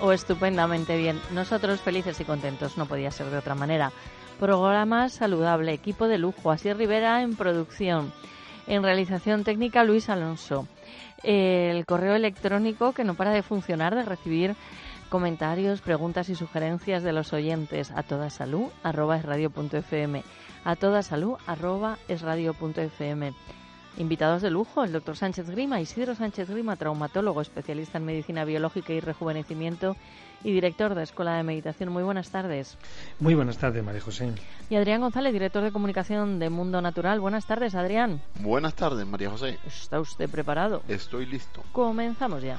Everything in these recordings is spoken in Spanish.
o estupendamente bien? Nosotros felices y contentos, no podía ser de otra manera. Programa saludable, equipo de lujo, Así Rivera en producción. En realización técnica, Luis Alonso. El correo electrónico que no para de funcionar, de recibir comentarios, preguntas y sugerencias de los oyentes a toda salud, arroba es radio. A toda salud, arroba es radio fm. Invitados de lujo, el doctor Sánchez Grima, Isidro Sánchez Grima, traumatólogo, especialista en medicina biológica y rejuvenecimiento y director de Escuela de Meditación. Muy buenas tardes. Muy buenas tardes, María José. Y Adrián González, director de comunicación de Mundo Natural. Buenas tardes, Adrián. Buenas tardes, María José. ¿Está usted preparado? Estoy listo. Comenzamos ya.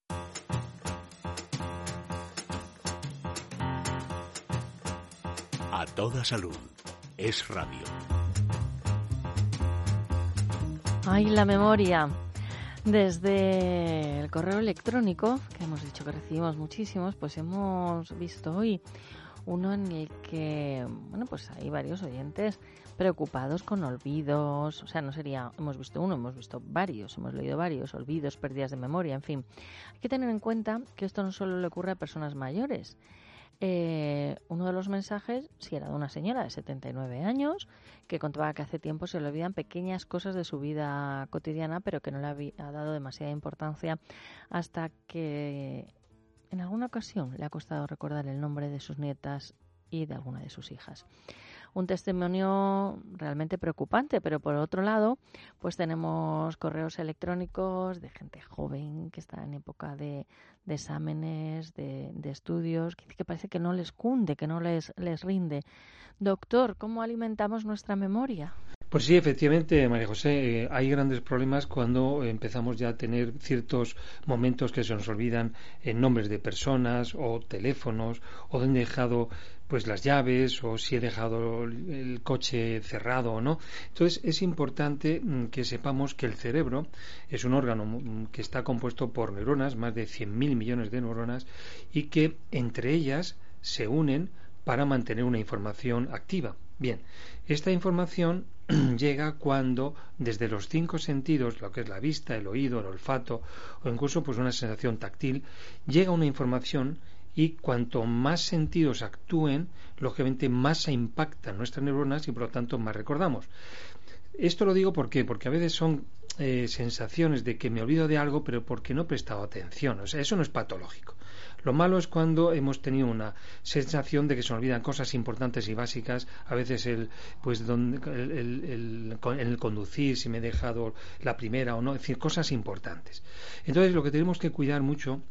Toda salud, es radio. Ay, la memoria. Desde el correo electrónico, que hemos dicho que recibimos muchísimos, pues hemos visto hoy uno en el que, bueno, pues hay varios oyentes preocupados con olvidos, o sea, no sería, hemos visto uno, hemos visto varios, hemos leído varios, olvidos, pérdidas de memoria, en fin. Hay que tener en cuenta que esto no solo le ocurre a personas mayores, eh, uno de los mensajes, si era de una señora de 79 años, que contaba que hace tiempo se le olvidan pequeñas cosas de su vida cotidiana, pero que no le había dado demasiada importancia hasta que en alguna ocasión le ha costado recordar el nombre de sus nietas y de alguna de sus hijas un testimonio realmente preocupante, pero por otro lado, pues tenemos correos electrónicos de gente joven que está en época de, exámenes, de, de, estudios, que, que parece que no les cunde, que no les, les rinde. Doctor, ¿cómo alimentamos nuestra memoria? Pues sí, efectivamente, María José, eh, hay grandes problemas cuando empezamos ya a tener ciertos momentos que se nos olvidan en nombres de personas o teléfonos o dónde he dejado pues las llaves o si he dejado el coche cerrado o no. Entonces es importante mm, que sepamos que el cerebro es un órgano mm, que está compuesto por neuronas, más de 100.000 millones de neuronas, y que entre ellas se unen para mantener una información activa. Bien, esta información llega cuando desde los cinco sentidos, lo que es la vista, el oído, el olfato o incluso pues una sensación táctil, llega una información y cuanto más sentidos actúen, lógicamente más se impactan nuestras neuronas y por lo tanto más recordamos. Esto lo digo ¿por qué? porque a veces son eh, sensaciones de que me olvido de algo, pero porque no he prestado atención. O sea, eso no es patológico. Lo malo es cuando hemos tenido una sensación de que se olvidan cosas importantes y básicas, a veces el, pues donde, el, el, conducir, si me he dejado la primera o no, es decir, cosas importantes. Entonces, lo que tenemos que cuidar mucho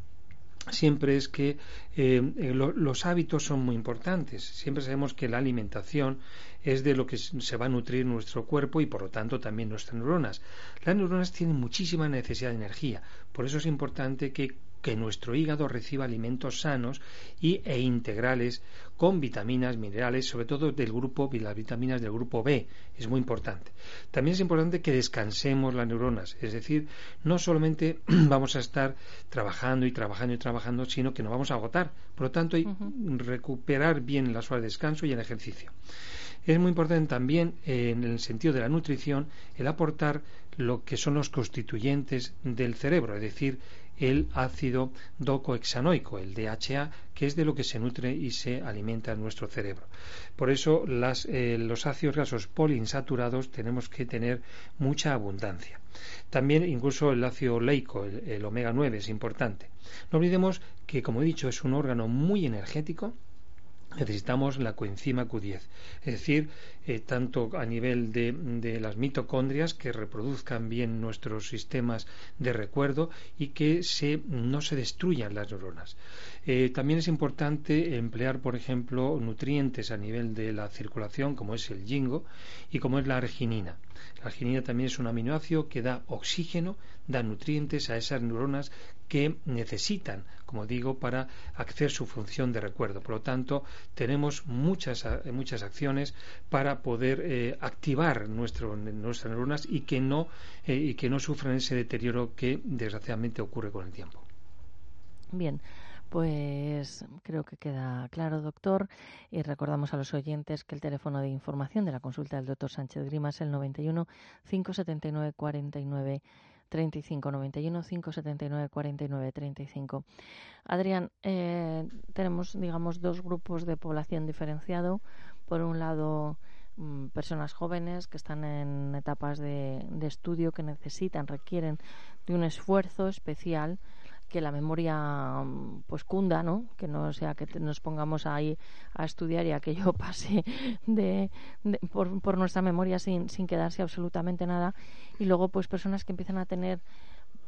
siempre es que eh, lo, los hábitos son muy importantes. Siempre sabemos que la alimentación es de lo que se va a nutrir nuestro cuerpo y por lo tanto también nuestras neuronas. Las neuronas tienen muchísima necesidad de energía. Por eso es importante que que nuestro hígado reciba alimentos sanos y, e integrales con vitaminas, minerales, sobre todo del grupo, las vitaminas del grupo B, es muy importante. También es importante que descansemos las neuronas, es decir, no solamente vamos a estar trabajando y trabajando y trabajando, sino que nos vamos a agotar. Por lo tanto, hay uh -huh. recuperar bien las horas de descanso y el ejercicio. Es muy importante también, eh, en el sentido de la nutrición, el aportar lo que son los constituyentes del cerebro, es decir, el ácido docohexanoico, el DHA, que es de lo que se nutre y se alimenta nuestro cerebro. Por eso eh, los ácidos grasos poliinsaturados tenemos que tener mucha abundancia. También incluso el ácido oleico, el omega 9 es importante. No olvidemos que, como he dicho, es un órgano muy energético, necesitamos la coenzima Q10, es decir, eh, tanto a nivel de, las mitocondrias que reproduzcan bien nuestros sistemas de recuerdo y que se, no se destruyan las neuronas. Eh, también es importante emplear, por ejemplo, nutrientes a nivel de la circulación, como es el jingo y como es la arginina. La arginina también es un aminoácido que da oxígeno, da nutrientes a esas neuronas que necesitan, como digo, para hacer su función de recuerdo. Por lo tanto, tenemos muchas, muchas acciones para poder eh, activar nuestras neuronas y que, no, eh, y que no sufran ese deterioro que desgraciadamente ocurre con el tiempo. Bien. Pues creo que queda claro, doctor. Y recordamos a los oyentes que el teléfono de información de la consulta del doctor Sánchez Grima es el 91 579 49 35 91 579 49 35. Adrián, eh, tenemos, digamos, dos grupos de población diferenciado. Por un lado, mm, personas jóvenes que están en etapas de, de estudio que necesitan, requieren de un esfuerzo especial que la memoria pues cunda, ¿no? Que no sea que nos pongamos ahí a estudiar y aquello pase de, por, por, nuestra memoria sin, sin quedarse absolutamente nada. Y luego pues personas que empiezan a tener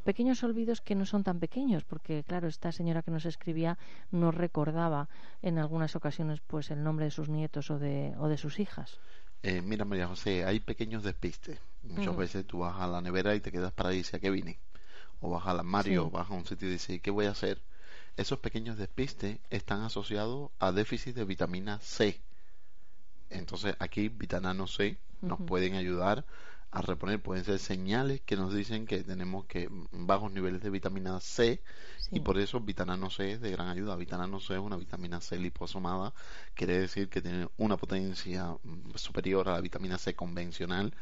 pequeños olvidos que no son tan pequeños, porque claro, esta señora que nos escribía no recordaba en algunas ocasiones pues el nombre de sus nietos o de, o de sus hijas. Eh, mira María José, hay pequeños despistes. Muchas veces tú vas a la nevera y te quedas para ahí, ¿a qué vine? O vas al armario, o vas a un sitio y dices, ¿qué voy a hacer? Esos pequeños despistes están asociados a déficit de vitamina C. Entonces aquí vitamina C nos pueden ayudar a reponer, pueden ser señales que nos dicen que tenemos que bajos niveles de vitamina C y por eso vitamina C es de gran ayuda. Vitamina C es una vitamina C liposomada, quiere decir que tiene una potencia superior a la vitamina C convencional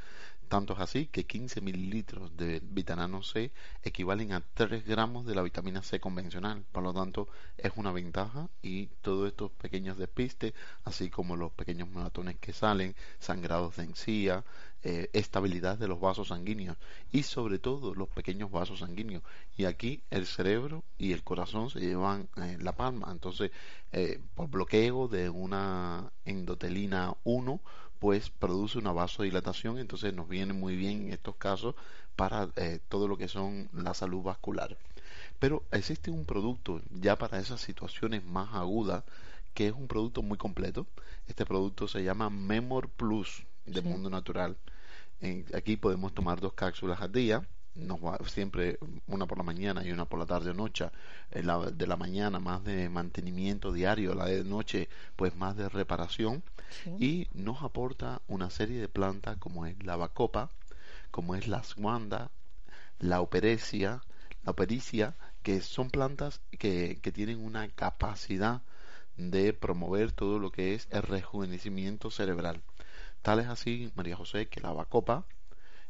tanto es así que 15 mililitros de vitamina C equivalen a 3 gramos de la vitamina C convencional. Por lo tanto, es una ventaja y todos estos pequeños despistes, así como los pequeños maratones que salen, sangrados de encía, eh, estabilidad de los vasos sanguíneos y sobre todo los pequeños vasos sanguíneos. Y aquí el cerebro y el corazón se llevan eh, la palma. Entonces, eh, por bloqueo de una endotelina 1, pues produce una vasodilatación, entonces nos viene muy bien en estos casos para eh, todo lo que son la salud vascular. Pero existe un producto ya para esas situaciones más agudas que es un producto muy completo. Este producto se llama Memor Plus de Mundo Natural. aquí podemos tomar dos cápsulas al día nos va siempre una por la mañana y una por la tarde o noche la, de la mañana más de mantenimiento diario la de noche pues más de reparación y nos aporta una serie de plantas como es la bacopa como es la aswanda la operecia la opericia que son plantas que, que tienen una capacidad de promover todo lo que es el rejuvenecimiento cerebral tal es así María José que la bacopa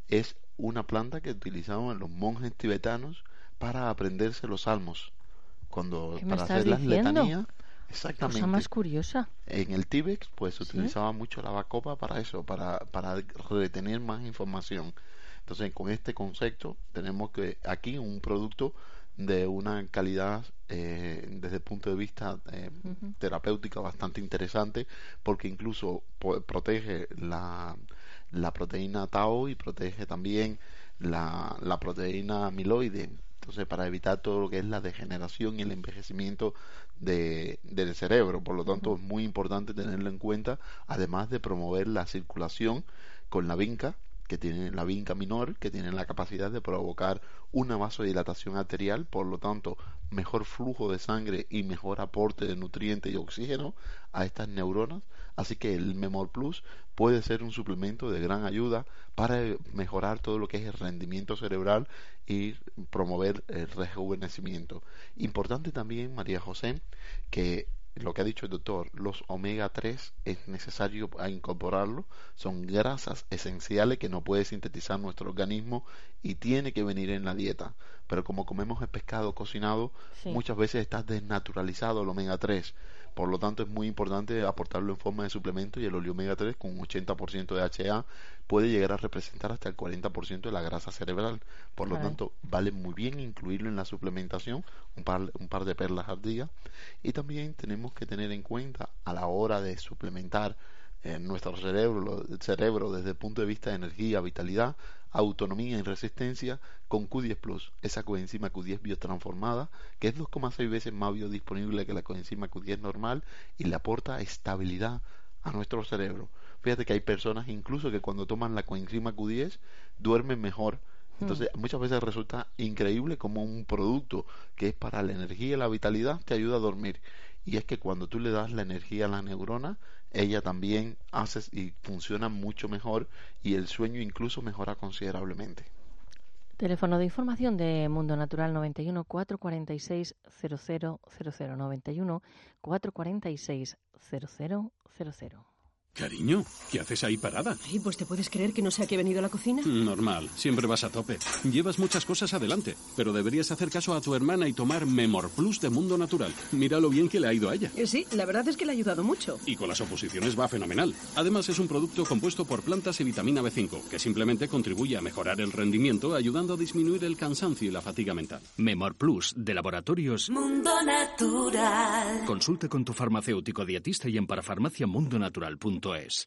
es una planta que utilizaban los monjes tibetanos para aprenderse los salmos. Cuando para hacer las letanías. Exactamente. Cosa más curiosa. En el Tíbet, pues se utilizaba mucho la bacopa para eso, para, para retener más información. Entonces, con este concepto, tenemos que aquí un producto de una calidad eh, desde el punto de vista eh, terapéutica bastante interesante, porque incluso protege la, la proteína tau y protege también la, la proteína amiloide. Entonces, para evitar todo lo que es la degeneración y el envejecimiento de, del cerebro. Por lo tanto, es muy importante tenerlo en cuenta, además de promover la circulación con la vinca, que tiene la vinca minor, que tiene la capacidad de provocar una vasodilatación arterial, por lo tanto, mejor flujo de sangre y mejor aporte de nutrientes y oxígeno a estas neuronas. Así que el Memor Plus puede ser un suplemento de gran ayuda para mejorar todo lo que es el rendimiento cerebral y promover el rejuvenecimiento. Importante también, María José, que lo que ha dicho el doctor, los omega 3 es necesario incorporarlo, son grasas esenciales que no puede sintetizar nuestro organismo y tiene que venir en la dieta. Pero como comemos el pescado cocinado, muchas veces está desnaturalizado el omega 3. Por lo tanto, es muy importante aportarlo en forma de suplemento y el omega 3 con un 80% de HA puede llegar a representar hasta el 40% de la grasa cerebral. Por lo tanto, vale muy bien incluirlo en la suplementación, un par, un par de perlas al día. Y también tenemos que tener en cuenta a la hora de suplementar en nuestro cerebro, cerebro desde el punto de vista de energía, vitalidad, autonomía y resistencia con Q10 Plus, esa coenzima Q10 biotransformada, que es 2,6 veces más biodisponible que la coenzima Q10 normal y le aporta estabilidad a nuestro cerebro. Fíjate que hay personas incluso que cuando toman la coenzima Q10 duermen mejor. Entonces, hmm. muchas veces resulta increíble como un producto que es para la energía y la vitalidad te ayuda a dormir. Y es que cuando tú le das la energía a la neurona, ella también hace y funciona mucho mejor y el sueño incluso mejora considerablemente. Teléfono de información de Mundo Natural 91 446 0000 91 446 0000. Cariño, ¿qué haces ahí parada? Ay, pues te puedes creer que no sé a qué he venido a la cocina. Normal, siempre vas a tope. Llevas muchas cosas adelante, pero deberías hacer caso a tu hermana y tomar Memor Plus de Mundo Natural. Mira lo bien que le ha ido a ella. Eh, sí, la verdad es que le ha ayudado mucho. Y con las oposiciones va fenomenal. Además es un producto compuesto por plantas y vitamina B5, que simplemente contribuye a mejorar el rendimiento, ayudando a disminuir el cansancio y la fatiga mental. Memor Plus de Laboratorios Mundo Natural. Consulte con tu farmacéutico dietista y en parafarmaciamundonatural.com es.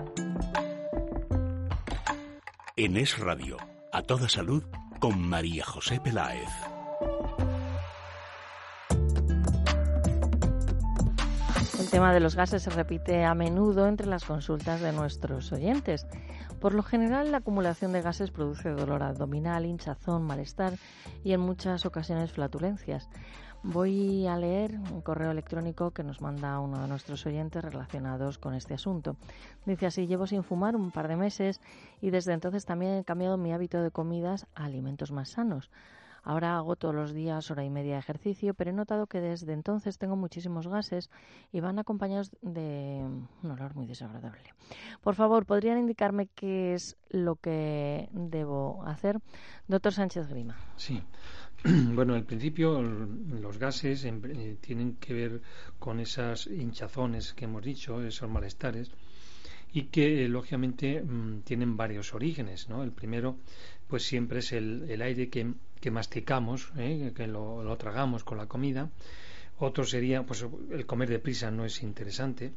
En Es Radio, a toda salud, con María José Peláez. El tema de los gases se repite a menudo entre las consultas de nuestros oyentes. Por lo general, la acumulación de gases produce dolor abdominal, hinchazón, malestar y en muchas ocasiones flatulencias. Voy a leer un correo electrónico que nos manda uno de nuestros oyentes relacionados con este asunto. Dice así, llevo sin fumar un par de meses y desde entonces también he cambiado mi hábito de comidas a alimentos más sanos. Ahora hago todos los días hora y media de ejercicio, pero he notado que desde entonces tengo muchísimos gases y van acompañados de un olor muy desagradable. Por favor, ¿podrían indicarme qué es lo que debo hacer? Doctor Sánchez Grima. Sí. Bueno, al principio los gases eh, tienen que ver con esas hinchazones que hemos dicho, esos malestares, y que eh, lógicamente mm, tienen varios orígenes. ¿no? El primero, pues siempre es el, aire que, masticamos, ¿eh? que lo, lo, tragamos con la comida. Otro sería, pues el comer deprisa no es interesante.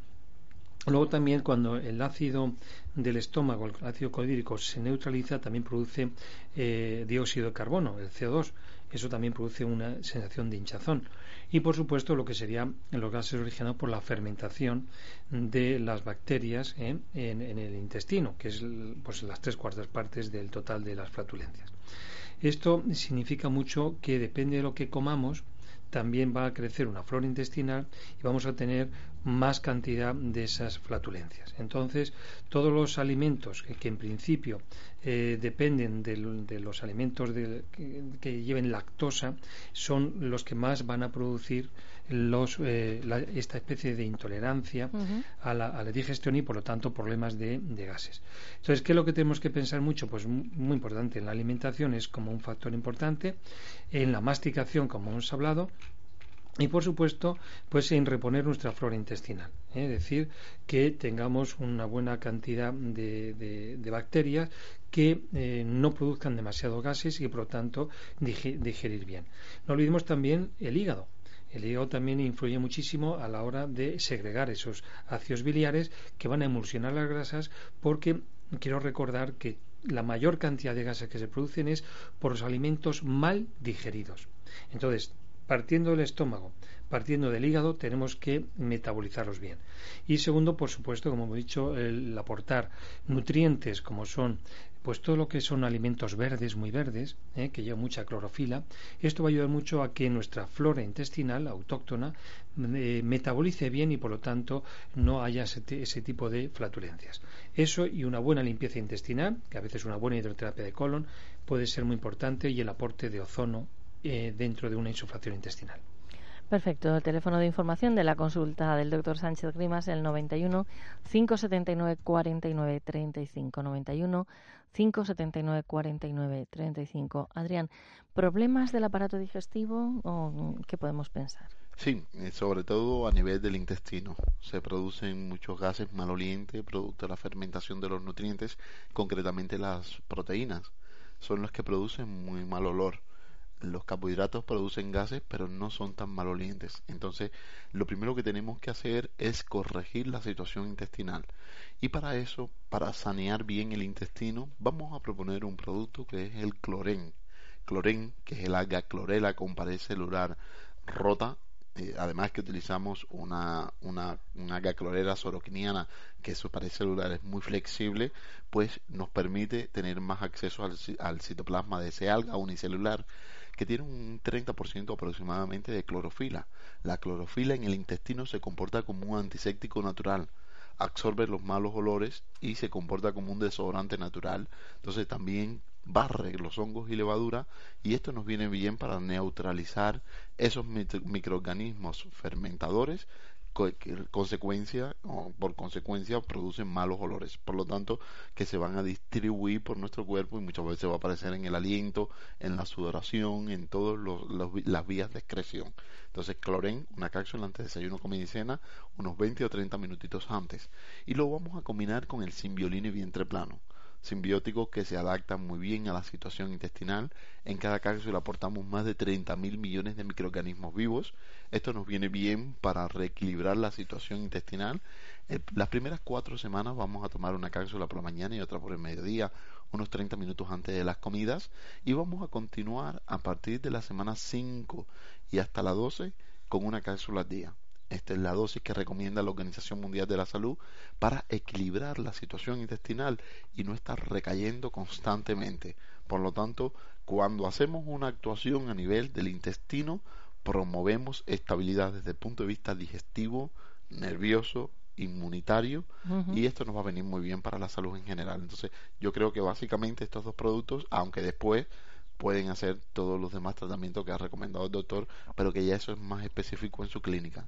Luego también cuando el ácido del estómago, el ácido clorhídrico, se neutraliza, también produce dióxido de carbono, el CO2 eso también produce una sensación de hinchazón. Y por supuesto lo que serían los gases originados por la fermentación de las bacterias ¿eh? en, el intestino, que es pues, las tres cuartas partes del total de las flatulencias. Esto significa mucho que depende de lo que comamos, también va a crecer una flora intestinal y vamos a tener más cantidad de esas flatulencias. Entonces, todos los alimentos que, en principio eh, dependen de, los alimentos que, lleven lactosa son los que más van a producir los, eh, esta especie de intolerancia a, la, digestión y por lo tanto problemas de, de, gases. Entonces, ¿qué es lo que tenemos que pensar mucho? Pues muy importante, en la alimentación es como un factor importante, en la masticación, como hemos hablado, y por supuesto pues en reponer nuestra flora intestinal ¿eh? es decir que tengamos una buena cantidad de, bacterias que eh, no produzcan demasiados gases y por lo tanto digerir bien no olvidemos también el hígado el hígado también influye muchísimo a la hora de segregar esos ácidos biliares que van a emulsionar las grasas porque quiero recordar que la mayor cantidad de gases que se producen es por los alimentos mal digeridos. Entonces, partiendo del estómago, partiendo del hígado, tenemos que metabolizarlos bien. Y segundo, por supuesto, como hemos dicho, el aportar nutrientes como son pues todo lo que son alimentos verdes, muy verdes, ¿eh? que llevan mucha clorofila, esto va a ayudar mucho a que nuestra flora intestinal autóctona eh, metabolice bien y por lo tanto no haya ese, tipo de flatulencias. Eso y una buena limpieza intestinal, que a veces una buena hidroterapia de colon, puede ser muy importante y el aporte de ozono eh, dentro de una insuflación intestinal. Perfecto. El teléfono de información de la consulta del doctor Sánchez Grimas, el 91 579 49 35. 91 579 49 35. Adrián, ¿problemas del aparato digestivo o qué podemos pensar? Sí, eh, sobre todo a nivel del intestino. Se producen muchos gases malolientes producto de la fermentación de los nutrientes, concretamente las proteínas. Son los que producen muy mal olor los carbohidratos producen gases, pero no son tan malolientes. Entonces, lo primero que tenemos que hacer es corregir la situación intestinal. Y para eso, para sanear bien el intestino, vamos a proponer un producto que es el clorén. Clorén, que es el alga clorela con pared celular rota, eh, además que utilizamos una, una, una alga clorela soroquiniana que su pared celular es muy flexible, pues nos permite tener más acceso al, al citoplasma de ese alga unicelular que tiene un 30% aproximadamente de clorofila. La clorofila en el intestino se comporta como un antiséptico natural, absorbe los malos olores y se comporta como un desodorante natural. Entonces también barre los hongos y levadura y esto nos viene bien para neutralizar esos microorganismos fermentadores consecuencia o por consecuencia producen malos olores. Por lo tanto que se van a distribuir por nuestro cuerpo y muchas veces va a aparecer en el aliento en la sudoración en todas las vías de excreción. Entonces cloren una cápsula antes de desayuno con medicina unos 20 o 30 minutitos antes. Y lo vamos a combinar con el simbiolino y vientre plano simbióticos que se adaptan muy bien a la situación intestinal. En cada cápsula aportamos más de 30.000 millones de microorganismos vivos. Esto nos viene bien para reequilibrar la situación intestinal. Eh, las primeras cuatro semanas vamos a tomar una cápsula por la mañana y otra por el mediodía, unos 30 minutos antes de las comidas. Y vamos a continuar a partir de la semana 5 y hasta la 12 con una cápsula al día. Esta es la dosis que recomienda la Organización Mundial de la Salud para equilibrar la situación intestinal y no estar recayendo constantemente. Por lo tanto, cuando hacemos una actuación a nivel del intestino, promovemos estabilidad desde el punto de vista digestivo, nervioso, inmunitario y esto nos va a venir muy bien para la salud en general. Entonces, yo creo que básicamente estos dos productos, aunque después pueden hacer todos los demás tratamientos que ha recomendado el doctor, pero que ya eso es más específico en su clínica.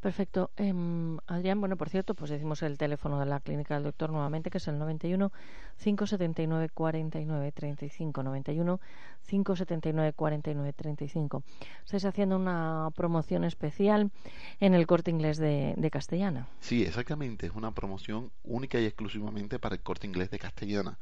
Perfecto. Em, Adrián, bueno, por cierto, pues decimos el teléfono de la clínica del doctor nuevamente, que es el 91 579 49 35. 91 579 49 35. Estáis haciendo una promoción especial en el corte inglés de, de Castellana. Sí, exactamente. Es una promoción única y exclusivamente para el corte inglés de Castellana.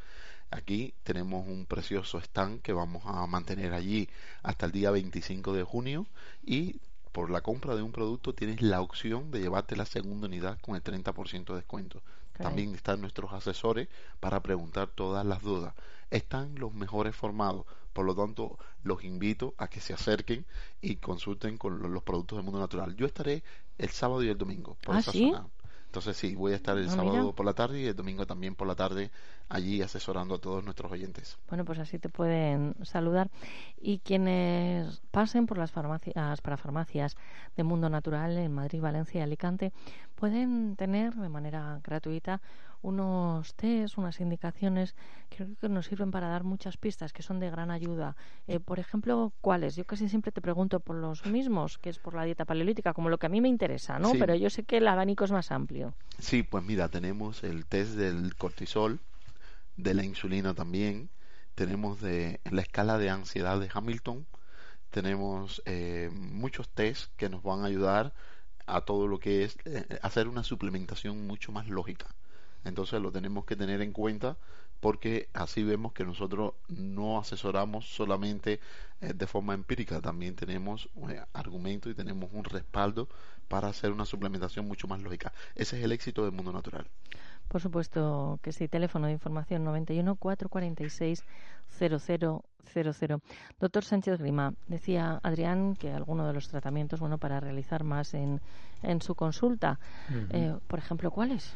Aquí tenemos un precioso stand que vamos a mantener allí hasta el día 25 de junio y por la compra de un producto tienes la opción de llevarte la segunda unidad con el 30% de descuento. También están nuestros asesores para preguntar todas las dudas. Están los mejores formados, por lo tanto los invito a que se acerquen y consulten con los productos del mundo natural. Yo estaré el sábado y el domingo por ¿Ah, esa zona. Entonces sí, voy a estar el ah, sábado por la tarde y el domingo también por la tarde allí asesorando a todos nuestros oyentes. Bueno, pues así te pueden saludar. Y quienes pasen por las farmacias, para farmacias de Mundo Natural en Madrid, Valencia y Alicante, pueden tener de manera gratuita unos test, unas indicaciones que creo que nos sirven para dar muchas pistas que son de gran ayuda. Eh, por ejemplo, ¿cuáles? Yo casi siempre te pregunto por los mismos, que es por la dieta paleolítica, como lo que a mí me interesa, ¿no? Pero yo sé que el abanico es más amplio. Sí, pues mira, tenemos el test del cortisol, de la insulina también, tenemos de la escala de ansiedad de Hamilton, tenemos eh, muchos test que nos van a ayudar a todo lo que es eh, hacer una suplementación mucho más lógica. Entonces lo tenemos que tener en cuenta porque así vemos que nosotros no asesoramos solamente eh, de forma empírica, también tenemos eh, argumentos y tenemos un respaldo para hacer una suplementación mucho más lógica. Ese es el éxito del mundo natural. Por supuesto que sí. Teléfono de información 91 446 0000. 00. Doctor Sánchez Grima, decía Adrián que alguno de los tratamientos, bueno, para realizar más en, en su consulta, eh, por ejemplo, ¿cuáles?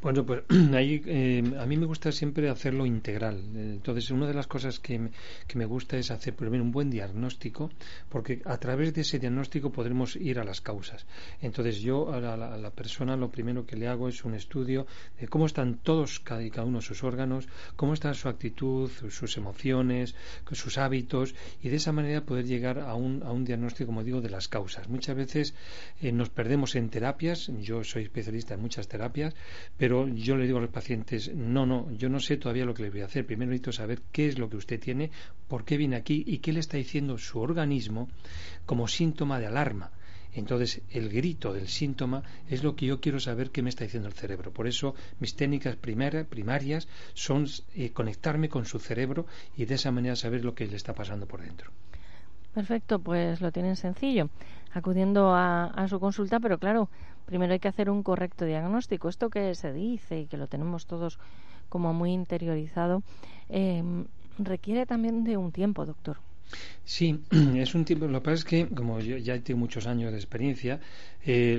Bueno, pues ahí, eh, a mí me gusta siempre hacerlo integral. Entonces, una de las cosas que me, que me gusta es hacer primero un buen diagnóstico, porque a través de ese diagnóstico podremos ir a las causas. Entonces, yo a la, a la persona lo primero que le hago es un estudio de cómo están todos cada, cada uno sus órganos, cómo está su actitud, sus emociones, sus hábitos, y de esa manera poder llegar a un, a un diagnóstico, como digo, de las causas. Muchas veces eh, nos perdemos en terapias, yo soy especialista en muchas terapias, pero yo le digo a los pacientes, no, no, yo no sé todavía lo que le voy a hacer. Primero necesito saber qué es lo que usted tiene, por qué viene aquí y qué le está diciendo su organismo como síntoma de alarma. Entonces, el grito del síntoma es lo que yo quiero saber qué me está diciendo el cerebro. Por eso, mis técnicas primarias son eh, conectarme con su cerebro y de esa manera saber lo que le está pasando por dentro. Perfecto, pues lo tienen sencillo, acudiendo a, a, su consulta, pero claro, primero hay que hacer un correcto diagnóstico. Esto que se dice y que lo tenemos todos como muy interiorizado, eh, requiere también de un tiempo, doctor. Sí, es un tiempo. Lo que pasa es que, como yo ya tengo muchos años de experiencia eh,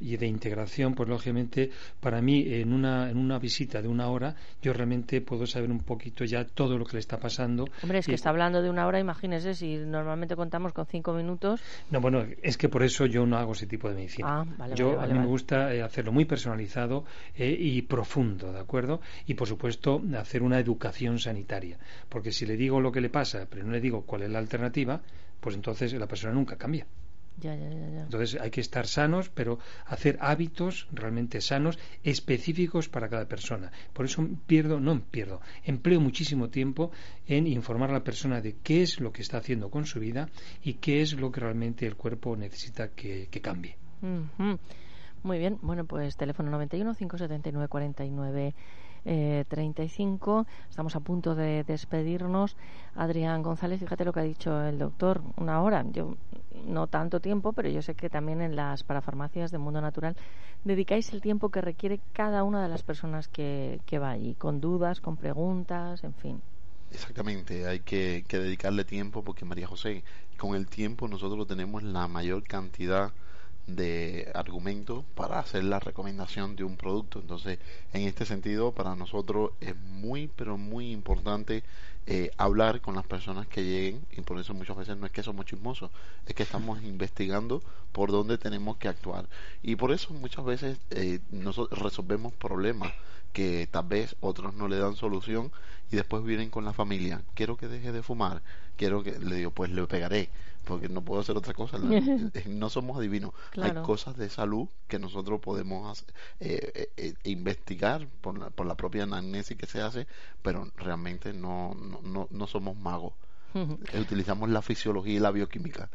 y de integración, pues lógicamente, para mí, en una, en una visita de una hora, yo realmente puedo saber un poquito ya todo lo que le está pasando. Hombre, es que y... está hablando de una hora, imagínese, si normalmente contamos con cinco minutos. No, bueno, es que por eso yo no hago ese tipo de medicina. Ah, vale, yo, vale, vale, a mí me gusta eh, hacerlo muy personalizado eh, y profundo, ¿de acuerdo? Y por supuesto, hacer una educación sanitaria. Porque si le digo lo que le pasa, pero no le digo cuál es la alternativa, pues entonces la persona nunca cambia. Ya, ya, ya, ya. Entonces hay que estar sanos, pero hacer hábitos realmente sanos, específicos para cada persona. Por eso pierdo, no pierdo, empleo muchísimo tiempo en informar a la persona de qué es lo que está haciendo con su vida y qué es lo que realmente el cuerpo necesita que, que cambie. Uh -huh. Muy bien, bueno, pues teléfono 91 579 49 eh, 35. Estamos a punto de despedirnos. Adrián González, fíjate lo que ha dicho el doctor, una hora. Yo no tanto tiempo, pero yo sé que también en las parafarmacias de Mundo Natural dedicáis el tiempo que requiere cada una de las personas que, que va allí, con dudas, con preguntas, en fin. Exactamente, hay que, que dedicarle tiempo porque María José, con el tiempo nosotros tenemos la mayor cantidad argumentos para hacer la recomendación de un producto. Entonces, en este sentido, para nosotros es muy, pero muy importante eh, hablar con las personas que lleguen y por eso muchas veces no es que somos chismosos, es que estamos investigando por dónde tenemos que actuar. Y por eso muchas veces eh, nosotros resolvemos problemas que tal vez otros no le dan solución y después vienen con la familia. Quiero que deje de fumar. Quiero que le digo, pues le pegaré porque no puedo hacer otra cosa. no somos adivinos. Claro. Hay cosas de salud que nosotros podemos hacer, eh, eh, investigar por la, por la propia anamnesis que se hace, pero realmente no, no, no, no somos magos. Uh -huh. Utilizamos la fisiología y la bioquímica.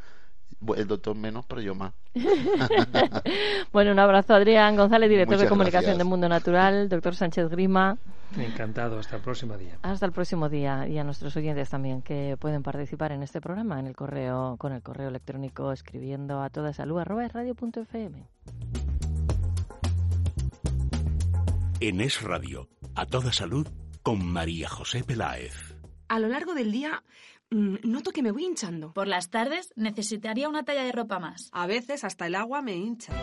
El doctor menos, pero yo más. bueno, un abrazo Adrián González, director Muchas de comunicación gracias. de Mundo Natural, doctor Sánchez Grima. Encantado, hasta el próximo día. Hasta el próximo día y a nuestros oyentes también que pueden participar en este programa en el correo con el correo electrónico escribiendo a toda salud arroba. En Es Radio, a toda salud con María José Peláez. A lo largo del día mm, noto que me voy hinchando. Por las tardes necesitaría una talla de ropa más. A veces hasta el agua me hincha.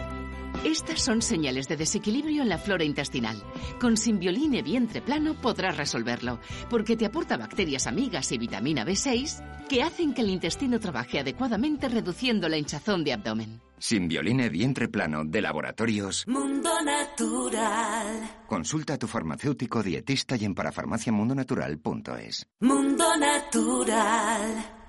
Estas son señales de desequilibrio en la flora intestinal. Con Simbioline Vientre Plano podrás resolverlo, porque te aporta bacterias amigas y vitamina B6 que hacen que el intestino trabaje adecuadamente reduciendo la hinchazón de abdomen. Simbioline Vientre Plano de Laboratorios Mundo Natural. Consulta a tu farmacéutico dietista y en parafarmaciamundonatural.es. Mundo Natural.